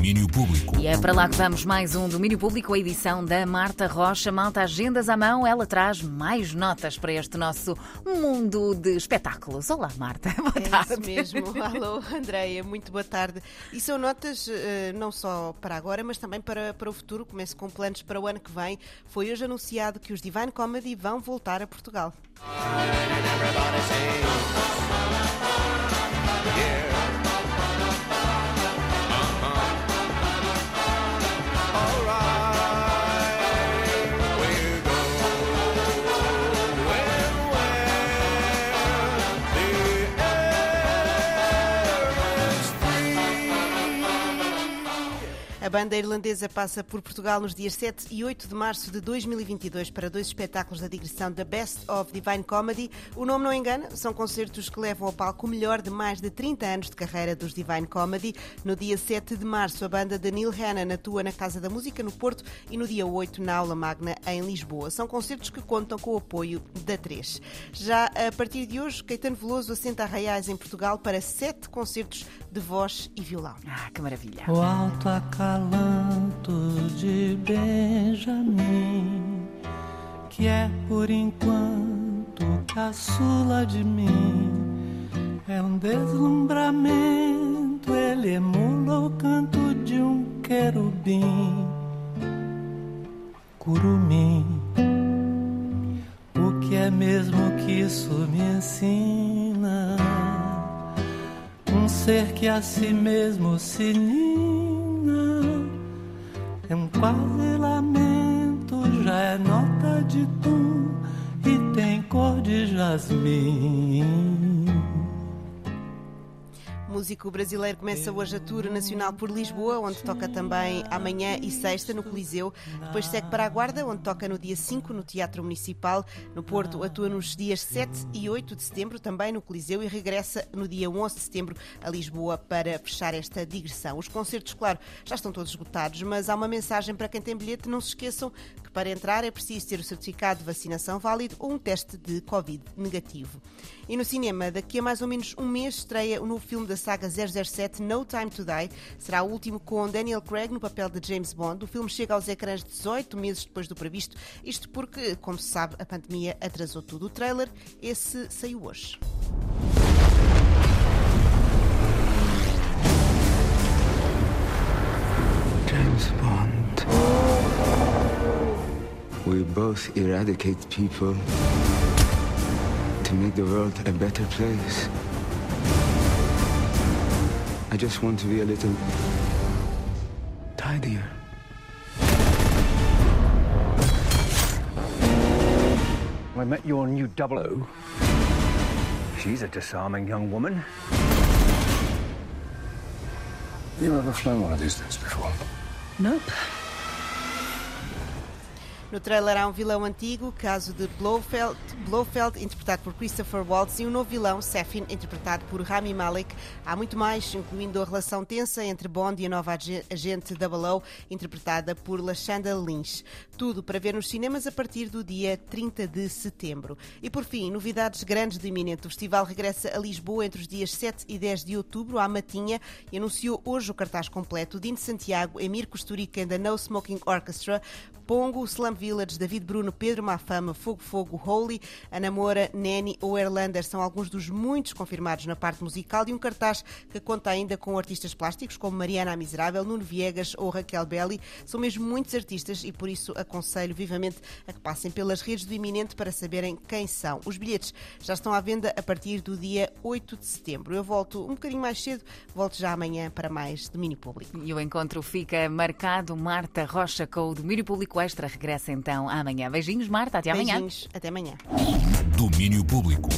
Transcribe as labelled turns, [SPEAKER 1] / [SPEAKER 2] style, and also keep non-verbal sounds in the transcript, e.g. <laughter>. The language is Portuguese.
[SPEAKER 1] Domínio Público.
[SPEAKER 2] E é para lá que vamos mais um Domínio Público, a edição da Marta Rocha. Malta, agendas à mão, ela traz mais notas para este nosso mundo de espetáculos. Olá, Marta. <laughs> Boa
[SPEAKER 3] é
[SPEAKER 2] tarde.
[SPEAKER 3] Isso mesmo. <laughs> Alô, Andreia, muito boa tarde. E são notas uh, não só para agora, mas também para, para o futuro. Começo com planos para o ano que vem. Foi hoje anunciado que os Divine Comedy vão voltar a Portugal. A banda irlandesa passa por Portugal nos dias 7 e 8 de março de 2022 para dois espetáculos da digressão da Best of Divine Comedy. O nome não engana, são concertos que levam ao palco o melhor de mais de 30 anos de carreira dos Divine Comedy. No dia 7 de março, a banda de Neil Hannon atua na Casa da Música no Porto e no dia 8 na Aula Magna em Lisboa. São concertos que contam com o apoio da 3. Já a partir de hoje, Caetano Veloso assenta a Reais em Portugal para sete concertos de voz e violão.
[SPEAKER 2] Ah, que maravilha.
[SPEAKER 4] O alto acalanto de Benjamin, que é por enquanto caçula de mim, é um deslumbramento, ele emula o canto de um querubim, curumim. O que é mesmo que isso me ensina? Um ser que a si mesmo se nina É um quase lamento, já é nota de tom E tem cor de jasmim
[SPEAKER 3] músico brasileiro começa hoje a tour nacional por Lisboa, onde toca também amanhã e sexta no Coliseu. Depois segue para a Guarda, onde toca no dia 5 no Teatro Municipal. No Porto atua nos dias 7 e 8 de setembro, também no Coliseu, e regressa no dia 11 de setembro a Lisboa para fechar esta digressão. Os concertos, claro, já estão todos esgotados, mas há uma mensagem para quem tem bilhete: não se esqueçam que para entrar é preciso ter o certificado de vacinação válido ou um teste de Covid negativo. E no cinema, daqui a mais ou menos um mês, estreia o novo filme da saga 007 No Time to Die. Será o último com Daniel Craig no papel de James Bond. O filme chega aos ecrãs 18 meses depois do previsto. Isto porque, como se sabe, a pandemia atrasou tudo. O trailer, esse saiu hoje.
[SPEAKER 5] James Bond. We both eradicate people to make the world a better place. I just want to be a little tidier.
[SPEAKER 6] I met your new double O. She's a disarming young woman.
[SPEAKER 7] You ever flown one of these things before?
[SPEAKER 2] Nope.
[SPEAKER 3] No trailer há um vilão antigo, caso de Blofeld, Blofeld, interpretado por Christopher Waltz, e um novo vilão, Sefin, interpretado por Rami Malek. Há muito mais, incluindo a relação tensa entre Bond e a nova agente Double O, interpretada por Lashanda Lynch. Tudo para ver nos cinemas a partir do dia 30 de setembro. E por fim, novidades grandes do iminente. O festival regressa a Lisboa entre os dias 7 e 10 de outubro, à Matinha, e anunciou hoje o cartaz completo. Dino Santiago, Emir Kusturica and the No Smoking Orchestra, Pongo, Slum Village, David Bruno, Pedro Mafama, Fogo Fogo, Holy, A Namora, Neni ou Erlander são alguns dos muitos confirmados na parte musical e um cartaz que conta ainda com artistas plásticos como Mariana Miserável, Nuno Viegas ou Raquel Belli. São mesmo muitos artistas e por isso aconselho vivamente a que passem pelas redes do Iminente para saberem quem são. Os bilhetes já estão à venda a partir do dia 8 de setembro. Eu volto um bocadinho mais cedo, volto já amanhã para mais domínio público.
[SPEAKER 2] E o encontro fica marcado. Marta Rocha com o Domínio Público Extra regressa então amanhã. Beijinhos, Marta. Até amanhã.
[SPEAKER 3] Beijinhos. Até amanhã.
[SPEAKER 1] Domínio Público.